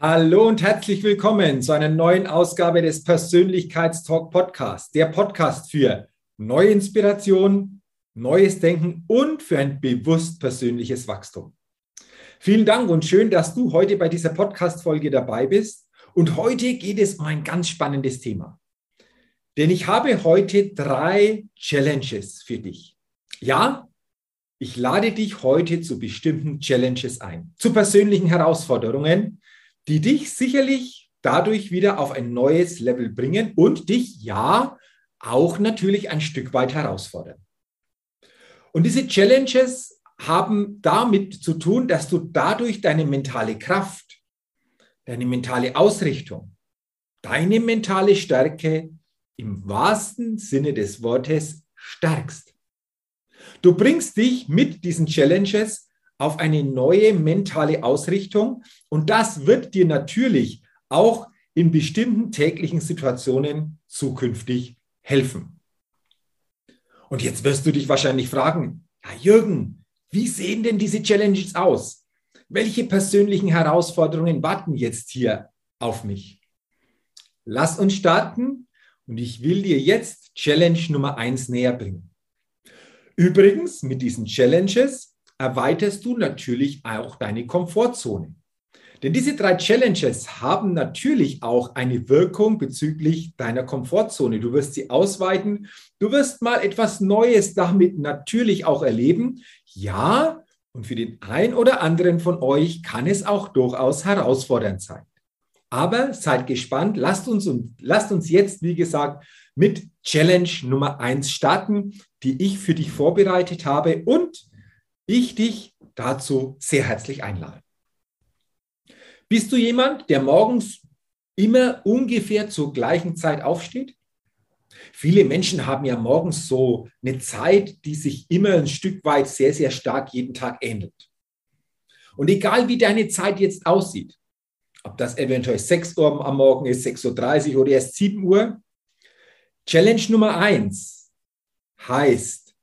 Hallo und herzlich willkommen zu einer neuen Ausgabe des Persönlichkeitstalk Podcasts, der Podcast für neue Inspiration, neues Denken und für ein bewusst persönliches Wachstum. Vielen Dank und schön, dass du heute bei dieser Podcast-Folge dabei bist. Und heute geht es um ein ganz spannendes Thema. Denn ich habe heute drei Challenges für dich. Ja, ich lade dich heute zu bestimmten Challenges ein, zu persönlichen Herausforderungen, die dich sicherlich dadurch wieder auf ein neues Level bringen und dich ja auch natürlich ein Stück weit herausfordern. Und diese Challenges haben damit zu tun, dass du dadurch deine mentale Kraft, deine mentale Ausrichtung, deine mentale Stärke im wahrsten Sinne des Wortes stärkst. Du bringst dich mit diesen Challenges auf eine neue mentale Ausrichtung. Und das wird dir natürlich auch in bestimmten täglichen Situationen zukünftig helfen. Und jetzt wirst du dich wahrscheinlich fragen, ja Jürgen, wie sehen denn diese Challenges aus? Welche persönlichen Herausforderungen warten jetzt hier auf mich? Lass uns starten und ich will dir jetzt Challenge Nummer eins näher bringen. Übrigens, mit diesen Challenges erweiterst du natürlich auch deine Komfortzone. Denn diese drei Challenges haben natürlich auch eine Wirkung bezüglich deiner Komfortzone. Du wirst sie ausweiten. Du wirst mal etwas Neues damit natürlich auch erleben. Ja, und für den einen oder anderen von euch kann es auch durchaus herausfordernd sein. Aber seid gespannt. Lasst uns, lasst uns jetzt, wie gesagt, mit Challenge Nummer eins starten, die ich für dich vorbereitet habe und ich dich dazu sehr herzlich einlade. Bist du jemand, der morgens immer ungefähr zur gleichen Zeit aufsteht? Viele Menschen haben ja morgens so eine Zeit, die sich immer ein Stück weit sehr, sehr stark jeden Tag ähnelt. Und egal wie deine Zeit jetzt aussieht, ob das eventuell 6 Uhr am Morgen ist, 6.30 Uhr oder erst 7 Uhr, Challenge Nummer 1 heißt,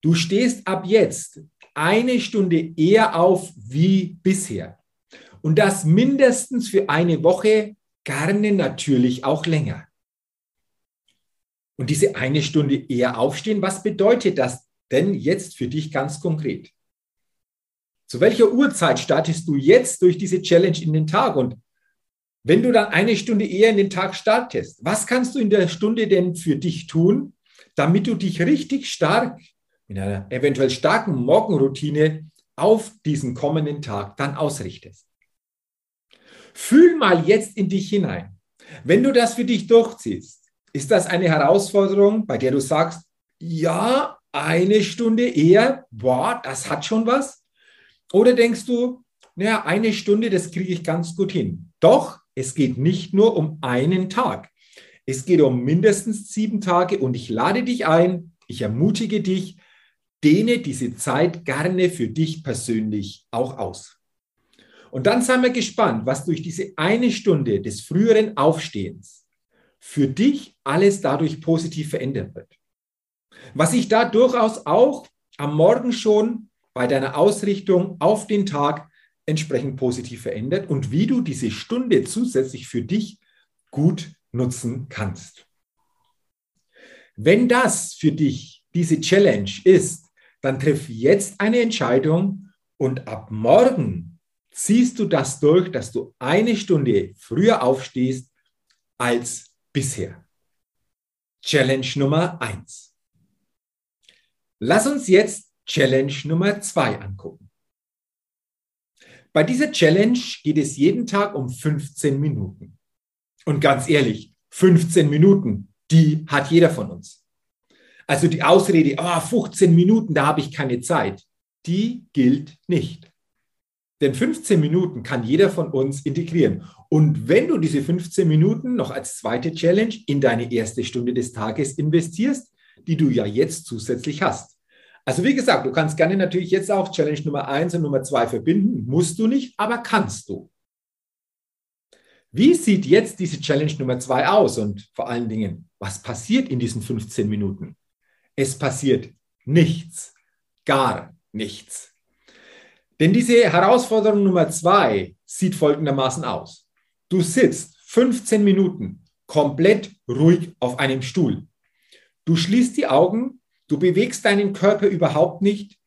du stehst ab jetzt eine Stunde eher auf wie bisher. Und das mindestens für eine Woche, gerne natürlich auch länger. Und diese eine Stunde eher aufstehen, was bedeutet das denn jetzt für dich ganz konkret? Zu welcher Uhrzeit startest du jetzt durch diese Challenge in den Tag? Und wenn du dann eine Stunde eher in den Tag startest, was kannst du in der Stunde denn für dich tun, damit du dich richtig stark in einer eventuell starken Morgenroutine auf diesen kommenden Tag dann ausrichtest. Fühl mal jetzt in dich hinein. Wenn du das für dich durchziehst, ist das eine Herausforderung, bei der du sagst, ja, eine Stunde eher, boah, das hat schon was? Oder denkst du, naja, eine Stunde, das kriege ich ganz gut hin. Doch, es geht nicht nur um einen Tag. Es geht um mindestens sieben Tage und ich lade dich ein, ich ermutige dich, dehne diese Zeit gerne für dich persönlich auch aus. Und dann seien wir gespannt, was durch diese eine Stunde des früheren Aufstehens für dich alles dadurch positiv verändert wird. Was sich da durchaus auch am Morgen schon bei deiner Ausrichtung auf den Tag entsprechend positiv verändert und wie du diese Stunde zusätzlich für dich gut nutzen kannst. Wenn das für dich diese Challenge ist, dann triff jetzt eine Entscheidung und ab morgen ziehst du das durch, dass du eine Stunde früher aufstehst als bisher. Challenge Nummer eins. Lass uns jetzt Challenge Nummer zwei angucken. Bei dieser Challenge geht es jeden Tag um 15 Minuten. Und ganz ehrlich, 15 Minuten, die hat jeder von uns. Also die Ausrede, oh, 15 Minuten, da habe ich keine Zeit, die gilt nicht. Denn 15 Minuten kann jeder von uns integrieren. Und wenn du diese 15 Minuten noch als zweite Challenge in deine erste Stunde des Tages investierst, die du ja jetzt zusätzlich hast. Also wie gesagt, du kannst gerne natürlich jetzt auch Challenge Nummer 1 und Nummer 2 verbinden. Musst du nicht, aber kannst du. Wie sieht jetzt diese Challenge Nummer 2 aus? Und vor allen Dingen, was passiert in diesen 15 Minuten? Es passiert nichts, gar nichts. Denn diese Herausforderung Nummer 2 sieht folgendermaßen aus. Du sitzt 15 Minuten komplett ruhig auf einem Stuhl. Du schließt die Augen, du bewegst deinen Körper überhaupt nicht,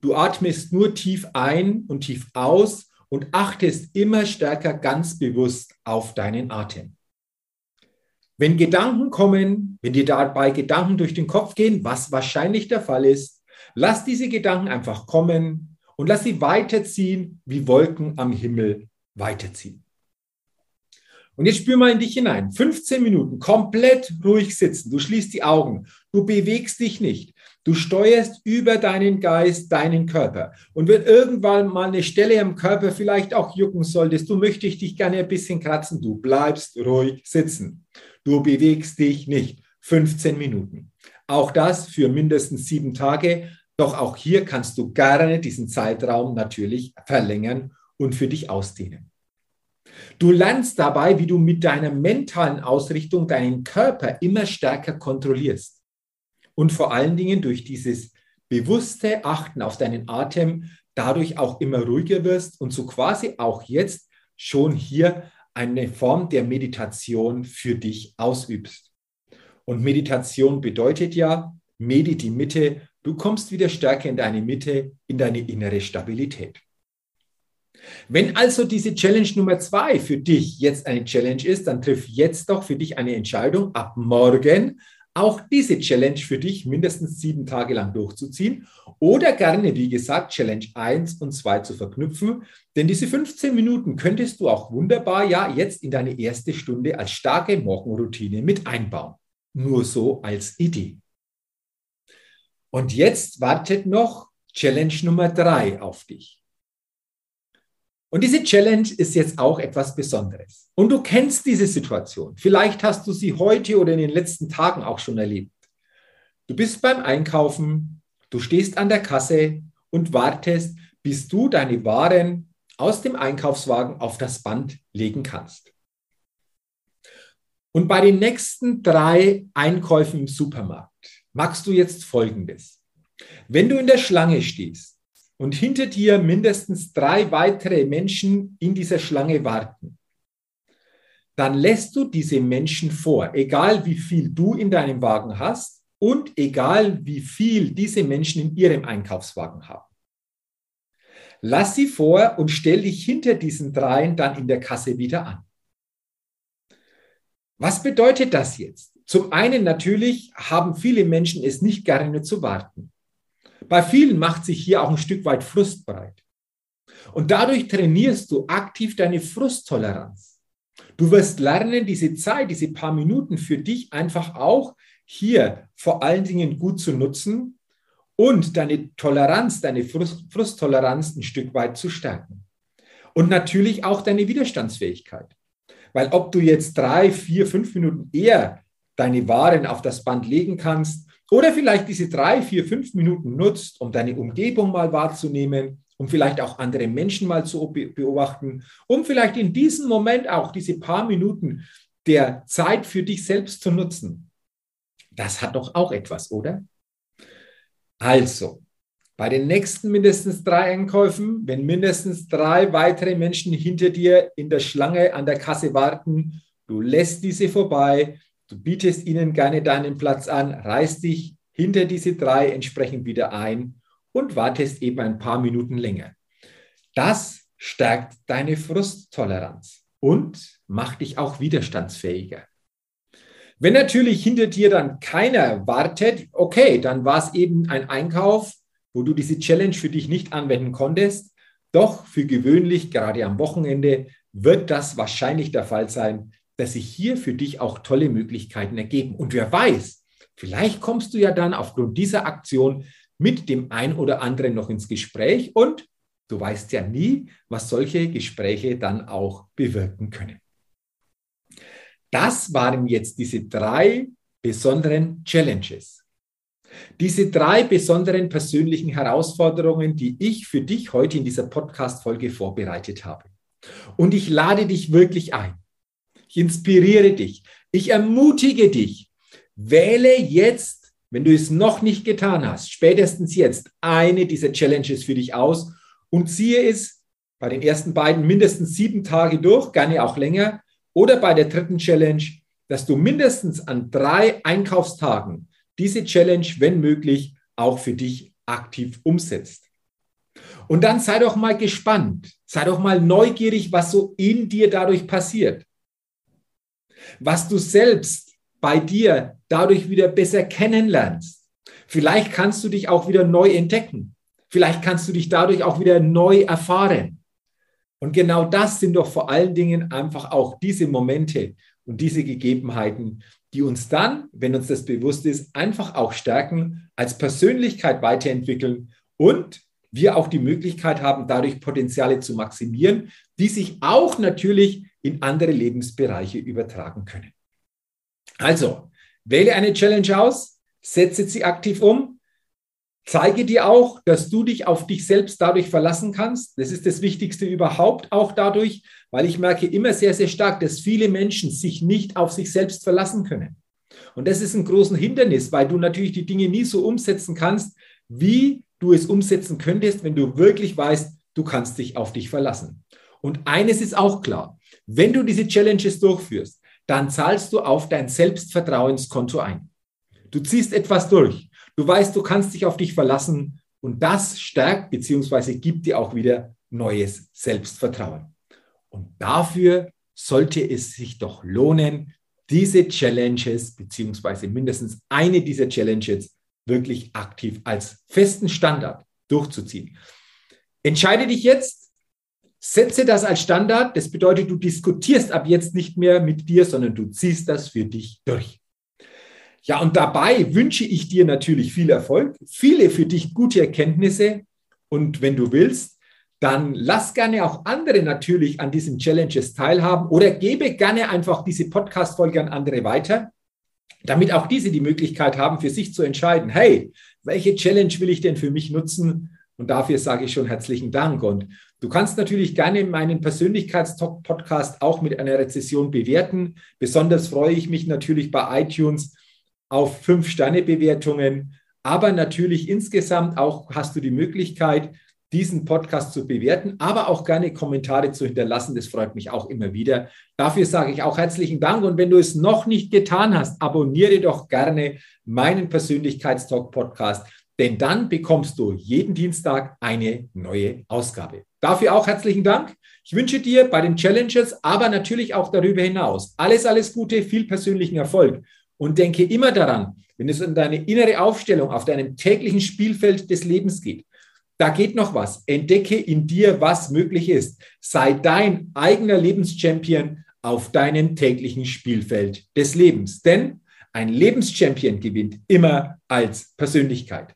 du atmest nur tief ein und tief aus und achtest immer stärker ganz bewusst auf deinen Atem. Wenn Gedanken kommen, wenn dir dabei Gedanken durch den Kopf gehen, was wahrscheinlich der Fall ist, lass diese Gedanken einfach kommen und lass sie weiterziehen, wie Wolken am Himmel weiterziehen. Und jetzt spür mal in dich hinein. 15 Minuten komplett ruhig sitzen. Du schließt die Augen. Du bewegst dich nicht. Du steuerst über deinen Geist, deinen Körper. Und wenn irgendwann mal eine Stelle am Körper vielleicht auch jucken solltest, du möchtest dich gerne ein bisschen kratzen, du bleibst ruhig sitzen. Du bewegst dich nicht. 15 Minuten. Auch das für mindestens sieben Tage. Doch auch hier kannst du gerne diesen Zeitraum natürlich verlängern und für dich ausdehnen. Du lernst dabei, wie du mit deiner mentalen Ausrichtung deinen Körper immer stärker kontrollierst. Und vor allen Dingen durch dieses bewusste Achten auf deinen Atem dadurch auch immer ruhiger wirst und so quasi auch jetzt schon hier eine Form der Meditation für dich ausübst. Und Meditation bedeutet ja, medi die Mitte, du kommst wieder stärker in deine Mitte, in deine innere Stabilität. Wenn also diese Challenge Nummer zwei für dich jetzt eine Challenge ist, dann triff jetzt doch für dich eine Entscheidung, ab morgen auch diese Challenge für dich mindestens sieben Tage lang durchzuziehen oder gerne, wie gesagt, Challenge 1 und 2 zu verknüpfen. Denn diese 15 Minuten könntest du auch wunderbar ja jetzt in deine erste Stunde als starke Morgenroutine mit einbauen. Nur so als Idee. Und jetzt wartet noch Challenge Nummer 3 auf dich. Und diese Challenge ist jetzt auch etwas Besonderes. Und du kennst diese Situation. Vielleicht hast du sie heute oder in den letzten Tagen auch schon erlebt. Du bist beim Einkaufen, du stehst an der Kasse und wartest, bis du deine Waren aus dem Einkaufswagen auf das Band legen kannst. Und bei den nächsten drei Einkäufen im Supermarkt machst du jetzt Folgendes. Wenn du in der Schlange stehst, und hinter dir mindestens drei weitere Menschen in dieser Schlange warten, dann lässt du diese Menschen vor, egal wie viel du in deinem Wagen hast und egal wie viel diese Menschen in ihrem Einkaufswagen haben. Lass sie vor und stell dich hinter diesen dreien dann in der Kasse wieder an. Was bedeutet das jetzt? Zum einen natürlich haben viele Menschen es nicht gerne zu warten. Bei vielen macht sich hier auch ein Stück weit Frust breit. Und dadurch trainierst du aktiv deine Frusttoleranz. Du wirst lernen, diese Zeit, diese paar Minuten für dich einfach auch hier vor allen Dingen gut zu nutzen und deine Toleranz, deine Frust Frusttoleranz ein Stück weit zu stärken. Und natürlich auch deine Widerstandsfähigkeit. Weil ob du jetzt drei, vier, fünf Minuten eher deine Waren auf das Band legen kannst oder vielleicht diese drei, vier, fünf Minuten nutzt, um deine Umgebung mal wahrzunehmen, um vielleicht auch andere Menschen mal zu beobachten, um vielleicht in diesem Moment auch diese paar Minuten der Zeit für dich selbst zu nutzen. Das hat doch auch etwas, oder? Also, bei den nächsten mindestens drei Einkäufen, wenn mindestens drei weitere Menschen hinter dir in der Schlange an der Kasse warten, du lässt diese vorbei, Du bietest ihnen gerne deinen Platz an, reißt dich hinter diese drei entsprechend wieder ein und wartest eben ein paar Minuten länger. Das stärkt deine Frusttoleranz und macht dich auch widerstandsfähiger. Wenn natürlich hinter dir dann keiner wartet, okay, dann war es eben ein Einkauf, wo du diese Challenge für dich nicht anwenden konntest. Doch für gewöhnlich, gerade am Wochenende, wird das wahrscheinlich der Fall sein, dass sich hier für dich auch tolle Möglichkeiten ergeben. Und wer weiß, vielleicht kommst du ja dann aufgrund dieser Aktion mit dem ein oder anderen noch ins Gespräch und du weißt ja nie, was solche Gespräche dann auch bewirken können. Das waren jetzt diese drei besonderen Challenges. Diese drei besonderen persönlichen Herausforderungen, die ich für dich heute in dieser Podcast-Folge vorbereitet habe. Und ich lade dich wirklich ein. Ich inspiriere dich. Ich ermutige dich. Wähle jetzt, wenn du es noch nicht getan hast, spätestens jetzt eine dieser Challenges für dich aus und ziehe es bei den ersten beiden mindestens sieben Tage durch, gerne auch länger, oder bei der dritten Challenge, dass du mindestens an drei Einkaufstagen diese Challenge, wenn möglich, auch für dich aktiv umsetzt. Und dann sei doch mal gespannt, sei doch mal neugierig, was so in dir dadurch passiert. Was du selbst bei dir dadurch wieder besser kennenlernst. Vielleicht kannst du dich auch wieder neu entdecken. Vielleicht kannst du dich dadurch auch wieder neu erfahren. Und genau das sind doch vor allen Dingen einfach auch diese Momente und diese Gegebenheiten, die uns dann, wenn uns das bewusst ist, einfach auch stärken, als Persönlichkeit weiterentwickeln und wir auch die Möglichkeit haben, dadurch Potenziale zu maximieren, die sich auch natürlich in andere Lebensbereiche übertragen können. Also, wähle eine Challenge aus, setze sie aktiv um Zeige dir auch, dass du dich auf dich selbst dadurch verlassen kannst. Das ist das Wichtigste überhaupt auch dadurch, weil ich merke immer sehr, sehr stark, dass viele Menschen sich nicht auf sich selbst verlassen können. Und das ist ein großes Hindernis, weil du natürlich die Dinge nie so umsetzen kannst, wie du es umsetzen könntest, wenn du wirklich weißt, du kannst dich auf dich verlassen. Und eines ist auch klar, wenn du diese Challenges durchführst, dann zahlst du auf dein Selbstvertrauenskonto ein. Du ziehst etwas durch. Du weißt, du kannst dich auf dich verlassen und das stärkt bzw. gibt dir auch wieder neues Selbstvertrauen. Und dafür sollte es sich doch lohnen, diese Challenges bzw. mindestens eine dieser Challenges wirklich aktiv als festen Standard durchzuziehen. Entscheide dich jetzt, setze das als Standard. Das bedeutet, du diskutierst ab jetzt nicht mehr mit dir, sondern du ziehst das für dich durch. Ja, und dabei wünsche ich dir natürlich viel Erfolg, viele für dich gute Erkenntnisse. Und wenn du willst, dann lass gerne auch andere natürlich an diesen Challenges teilhaben oder gebe gerne einfach diese Podcast-Folge an andere weiter, damit auch diese die Möglichkeit haben, für sich zu entscheiden, hey, welche Challenge will ich denn für mich nutzen? Und dafür sage ich schon herzlichen Dank. Und du kannst natürlich gerne meinen Persönlichkeitstalk-Podcast auch mit einer Rezession bewerten. Besonders freue ich mich natürlich bei iTunes, auf Fünf-Sterne-Bewertungen. Aber natürlich insgesamt auch hast du die Möglichkeit, diesen Podcast zu bewerten, aber auch gerne Kommentare zu hinterlassen. Das freut mich auch immer wieder. Dafür sage ich auch herzlichen Dank. Und wenn du es noch nicht getan hast, abonniere doch gerne meinen Persönlichkeitstalk-Podcast, denn dann bekommst du jeden Dienstag eine neue Ausgabe. Dafür auch herzlichen Dank. Ich wünsche dir bei den Challenges, aber natürlich auch darüber hinaus alles, alles Gute, viel persönlichen Erfolg und denke immer daran, wenn es um deine innere Aufstellung auf deinem täglichen Spielfeld des Lebens geht, da geht noch was. Entdecke in dir, was möglich ist. Sei dein eigener Lebenschampion auf deinem täglichen Spielfeld des Lebens. Denn ein Lebenschampion gewinnt immer als Persönlichkeit.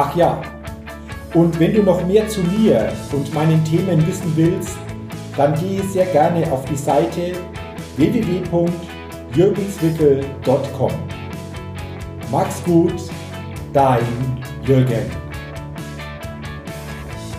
Ach ja, und wenn du noch mehr zu mir und meinen Themen wissen willst, dann gehe sehr gerne auf die Seite www.jürgenswickel.com. Max gut, dein Jürgen.